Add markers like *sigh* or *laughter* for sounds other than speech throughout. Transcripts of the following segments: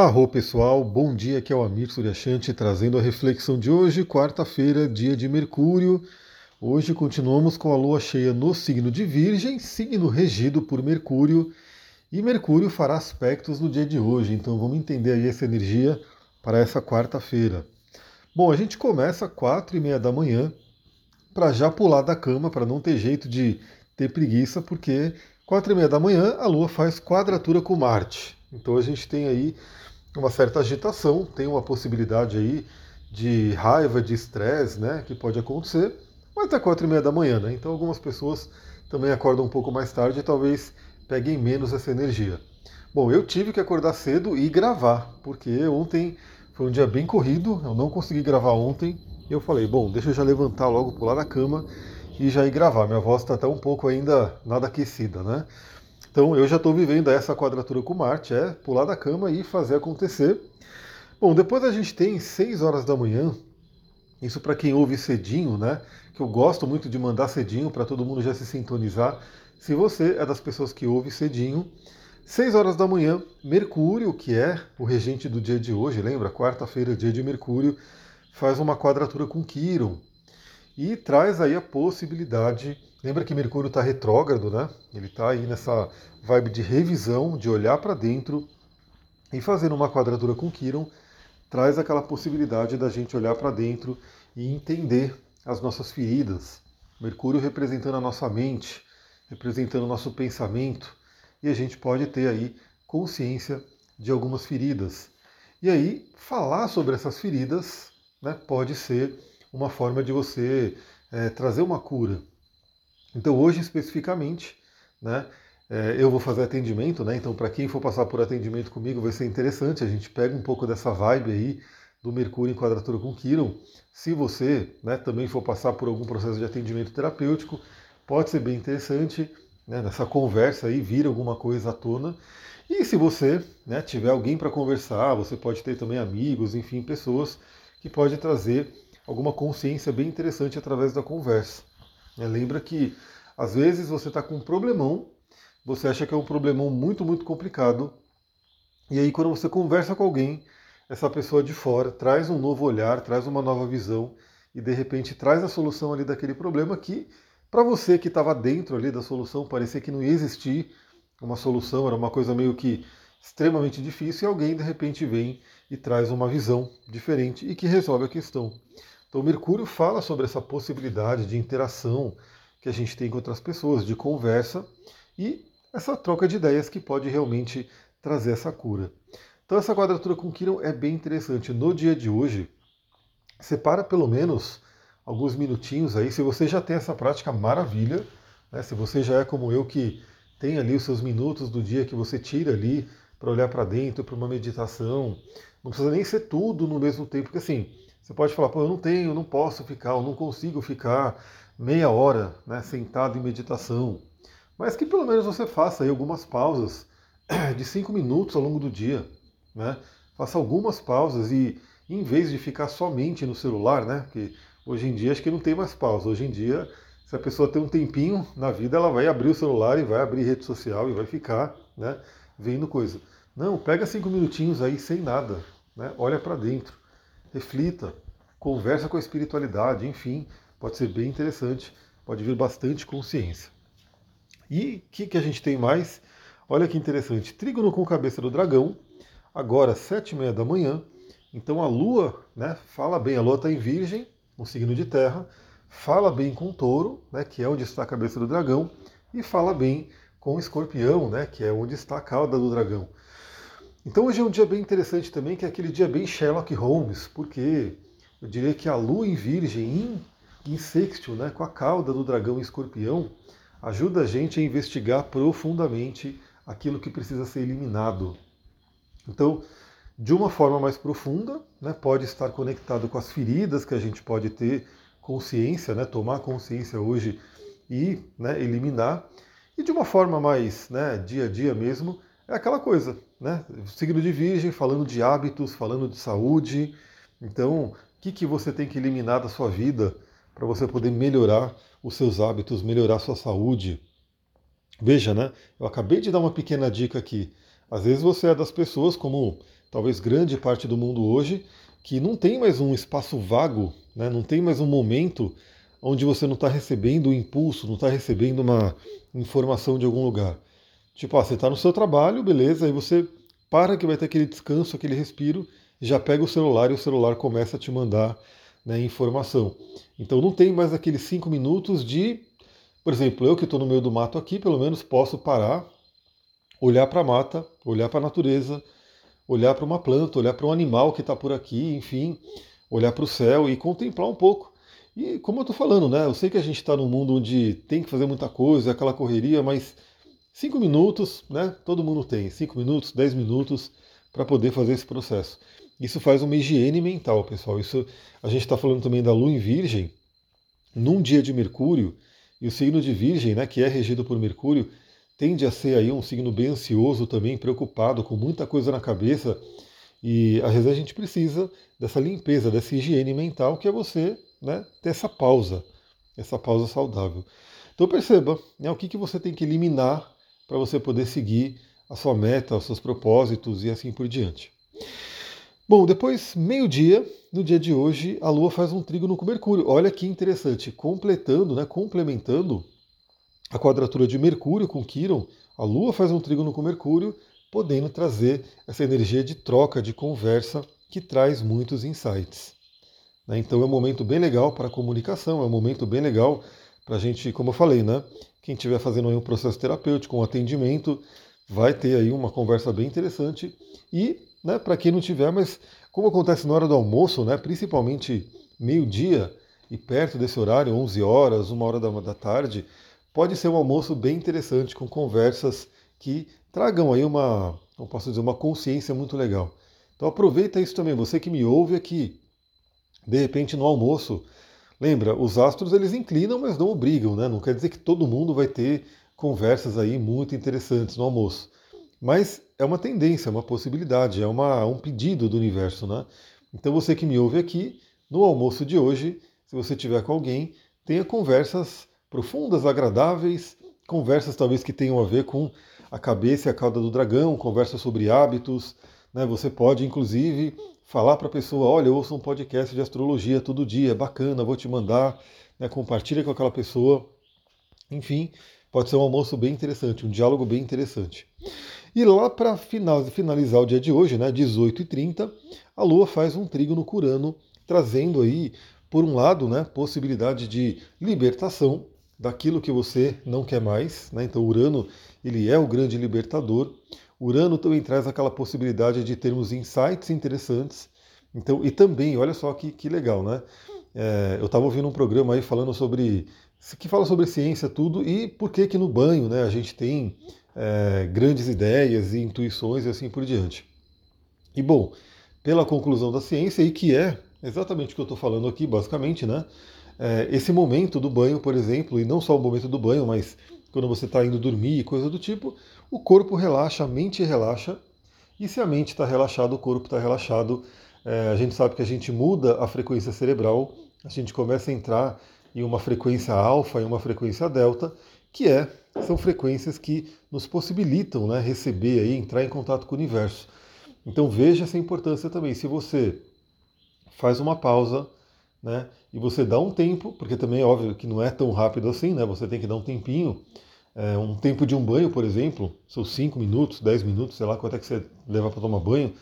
Arro pessoal, bom dia, aqui é o Amir Suryashanti trazendo a reflexão de hoje, quarta-feira, dia de Mercúrio. Hoje continuamos com a lua cheia no signo de Virgem, signo regido por Mercúrio, e Mercúrio fará aspectos no dia de hoje, então vamos entender aí essa energia para essa quarta-feira. Bom, a gente começa às quatro e meia da manhã para já pular da cama, para não ter jeito de ter preguiça, porque quatro e meia da manhã a Lua faz quadratura com Marte. Então a gente tem aí uma certa agitação, tem uma possibilidade aí de raiva, de estresse, né, que pode acontecer, mas até quatro e meia da manhã, né? Então algumas pessoas também acordam um pouco mais tarde e talvez peguem menos essa energia. Bom, eu tive que acordar cedo e gravar, porque ontem foi um dia bem corrido, eu não consegui gravar ontem, e eu falei, bom, deixa eu já levantar logo, pular da cama e já ir gravar. Minha voz está até um pouco ainda nada aquecida, né? Então eu já estou vivendo essa quadratura com Marte, é pular da cama e fazer acontecer. Bom, depois a gente tem 6 horas da manhã, isso para quem ouve cedinho, né? Que eu gosto muito de mandar cedinho para todo mundo já se sintonizar. Se você é das pessoas que ouve cedinho, 6 horas da manhã, Mercúrio, que é o regente do dia de hoje, lembra? Quarta-feira, dia de Mercúrio, faz uma quadratura com Quiron e traz aí a possibilidade. Lembra que Mercúrio está retrógrado, né? Ele está aí nessa vibe de revisão, de olhar para dentro e fazendo uma quadratura com Quiron, traz aquela possibilidade da gente olhar para dentro e entender as nossas feridas. Mercúrio representando a nossa mente, representando o nosso pensamento, e a gente pode ter aí consciência de algumas feridas. E aí, falar sobre essas feridas né, pode ser uma forma de você é, trazer uma cura. Então hoje especificamente, né, é, eu vou fazer atendimento, né? Então para quem for passar por atendimento comigo vai ser interessante. A gente pega um pouco dessa vibe aí do Mercúrio em quadratura com Quiron. Se você né, também for passar por algum processo de atendimento terapêutico, pode ser bem interessante né, nessa conversa aí vir alguma coisa à tona. E se você né, tiver alguém para conversar, você pode ter também amigos, enfim, pessoas que pode trazer alguma consciência bem interessante através da conversa. É, lembra que às vezes você está com um problemão, você acha que é um problemão muito, muito complicado, e aí quando você conversa com alguém, essa pessoa de fora traz um novo olhar, traz uma nova visão, e de repente traz a solução ali daquele problema que, para você que estava dentro ali da solução, parecia que não ia existir uma solução, era uma coisa meio que extremamente difícil, e alguém de repente vem e traz uma visão diferente e que resolve a questão. Então, Mercúrio fala sobre essa possibilidade de interação que a gente tem com outras pessoas, de conversa e essa troca de ideias que pode realmente trazer essa cura. Então, essa quadratura com Quiron é bem interessante. No dia de hoje, separa pelo menos alguns minutinhos aí. Se você já tem essa prática, maravilha. Né? Se você já é como eu, que tem ali os seus minutos do dia que você tira ali para olhar para dentro, para uma meditação. Não precisa nem ser tudo no mesmo tempo, porque assim, você pode falar, pô, eu não tenho, eu não posso ficar, eu não consigo ficar meia hora né, sentado em meditação. Mas que pelo menos você faça aí algumas pausas *clears throat* de cinco minutos ao longo do dia. Né? Faça algumas pausas e em vez de ficar somente no celular, né? Porque hoje em dia acho que não tem mais pausa. Hoje em dia, se a pessoa tem um tempinho na vida, ela vai abrir o celular e vai abrir rede social e vai ficar né, vendo coisa. Não, pega cinco minutinhos aí sem nada. Né? Olha para dentro reflita, conversa com a espiritualidade, enfim, pode ser bem interessante, pode vir bastante consciência. E o que, que a gente tem mais? Olha que interessante, trígono com cabeça do dragão, agora sete e meia da manhã, então a Lua né, fala bem, a Lua está em Virgem, um signo de terra, fala bem com touro, né, que é onde está a cabeça do dragão, e fala bem com escorpião, né, que é onde está a cauda do dragão. Então hoje é um dia bem interessante também, que é aquele dia bem Sherlock Holmes, porque eu diria que a lua em virgem, em, em sextil, né, com a cauda do dragão escorpião, ajuda a gente a investigar profundamente aquilo que precisa ser eliminado. Então, de uma forma mais profunda, né, pode estar conectado com as feridas que a gente pode ter consciência, né, tomar consciência hoje e né, eliminar. E de uma forma mais né, dia a dia mesmo, é aquela coisa, né? Signo de Virgem, falando de hábitos, falando de saúde. Então, o que, que você tem que eliminar da sua vida para você poder melhorar os seus hábitos, melhorar a sua saúde? Veja, né? Eu acabei de dar uma pequena dica aqui. Às vezes você é das pessoas, como talvez grande parte do mundo hoje, que não tem mais um espaço vago, né? não tem mais um momento onde você não está recebendo um impulso, não está recebendo uma informação de algum lugar. Tipo, ah, você está no seu trabalho, beleza, aí você para que vai ter aquele descanso, aquele respiro, já pega o celular e o celular começa a te mandar né, informação. Então não tem mais aqueles cinco minutos de, por exemplo, eu que estou no meio do mato aqui, pelo menos posso parar, olhar para a mata, olhar para a natureza, olhar para uma planta, olhar para um animal que está por aqui, enfim, olhar para o céu e contemplar um pouco. E como eu estou falando, né? Eu sei que a gente está num mundo onde tem que fazer muita coisa, aquela correria, mas cinco minutos, né? Todo mundo tem cinco minutos, dez minutos para poder fazer esse processo. Isso faz uma higiene mental, pessoal. Isso a gente está falando também da Lua em Virgem, num dia de Mercúrio, e o signo de Virgem, né, que é regido por Mercúrio, tende a ser aí um signo bem ansioso também, preocupado, com muita coisa na cabeça. E às vezes a gente precisa dessa limpeza, dessa higiene mental, que é você né, ter essa pausa, essa pausa saudável. Então perceba né, o que, que você tem que eliminar para você poder seguir a sua meta, os seus propósitos e assim por diante. Bom, depois, meio-dia, no dia de hoje, a Lua faz um trígono com Mercúrio. Olha que interessante, completando, né, complementando a quadratura de Mercúrio com Quiron, a Lua faz um trígono com Mercúrio, podendo trazer essa energia de troca, de conversa, que traz muitos insights. Né? Então é um momento bem legal para a comunicação, é um momento bem legal para a gente, como eu falei, né? Quem estiver fazendo aí um processo terapêutico, um atendimento, vai ter aí uma conversa bem interessante. E né, para quem não tiver, mas como acontece na hora do almoço, né, principalmente meio-dia e perto desse horário, 11 horas, uma hora da, da tarde, pode ser um almoço bem interessante com conversas que tragam aí uma, como posso dizer, uma consciência muito legal. Então aproveita isso também, você que me ouve aqui, de repente no almoço, lembra, os astros eles inclinam, mas não obrigam, né? Não quer dizer que todo mundo vai ter conversas aí muito interessantes no almoço. Mas é uma tendência, é uma possibilidade, é uma, um pedido do universo, né? Então você que me ouve aqui, no almoço de hoje, se você tiver com alguém, tenha conversas profundas, agradáveis, conversas talvez que tenham a ver com a cabeça e a cauda do dragão, conversas sobre hábitos. Né? Você pode, inclusive, falar para a pessoa: olha, eu ouço um podcast de astrologia todo dia, bacana, vou te mandar, né? compartilha com aquela pessoa. Enfim, pode ser um almoço bem interessante, um diálogo bem interessante. E lá para finalizar o dia de hoje, né, 18h30, a Lua faz um trígono curano, trazendo aí, por um lado, né, possibilidade de libertação daquilo que você não quer mais. Né? Então Urano ele é o grande libertador. Urano também traz aquela possibilidade de termos insights interessantes. Então, e também, olha só que, que legal, né? É, eu estava ouvindo um programa aí falando sobre que fala sobre ciência tudo e por que que no banho, né, a gente tem é, grandes ideias e intuições e assim por diante. E bom, pela conclusão da ciência, e que é exatamente o que eu estou falando aqui, basicamente, né? É, esse momento do banho, por exemplo, e não só o momento do banho, mas quando você está indo dormir coisa do tipo, o corpo relaxa, a mente relaxa, e se a mente está relaxada, o corpo está relaxado, é, a gente sabe que a gente muda a frequência cerebral, a gente começa a entrar em uma frequência alfa e uma frequência delta, que é são frequências que nos possibilitam né, receber e entrar em contato com o universo. Então veja essa importância também. Se você faz uma pausa né, e você dá um tempo, porque também é óbvio que não é tão rápido assim, né, você tem que dar um tempinho, é, um tempo de um banho, por exemplo, são 5 minutos, 10 minutos, sei lá quanto é que você leva para tomar banho,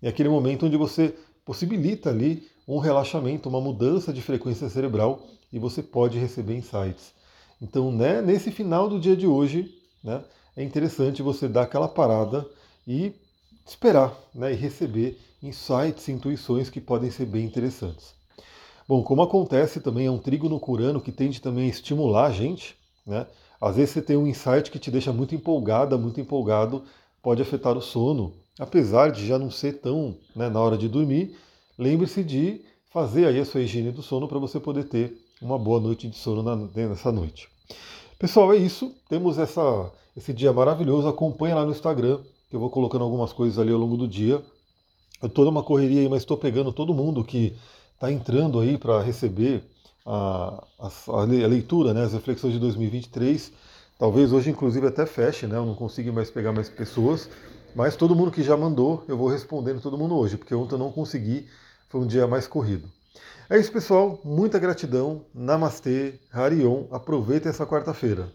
é aquele momento onde você possibilita ali um relaxamento, uma mudança de frequência cerebral e você pode receber insights. Então, né, nesse final do dia de hoje, né, é interessante você dar aquela parada e esperar né, e receber insights, intuições que podem ser bem interessantes. Bom, como acontece também, é um trígono curano que tende também a estimular a gente, né? Às vezes você tem um insight que te deixa muito empolgada, muito empolgado, pode afetar o sono, apesar de já não ser tão né, na hora de dormir. Lembre-se de fazer aí a sua higiene do sono para você poder ter uma boa noite de sono na, nessa noite. Pessoal, é isso. Temos essa, esse dia maravilhoso. Acompanha lá no Instagram, que eu vou colocando algumas coisas ali ao longo do dia. Eu estou numa correria aí, mas estou pegando todo mundo que está entrando aí para receber a, a, a, leitura, né, as reflexões de 2023. Talvez hoje, inclusive, até feche, né? Eu não consigo mais pegar mais pessoas. Mas todo mundo que já mandou, eu vou respondendo todo mundo hoje, porque ontem eu não consegui, foi um dia mais corrido. É isso, pessoal. Muita gratidão. Namastê, Harion. Aproveitem essa quarta-feira.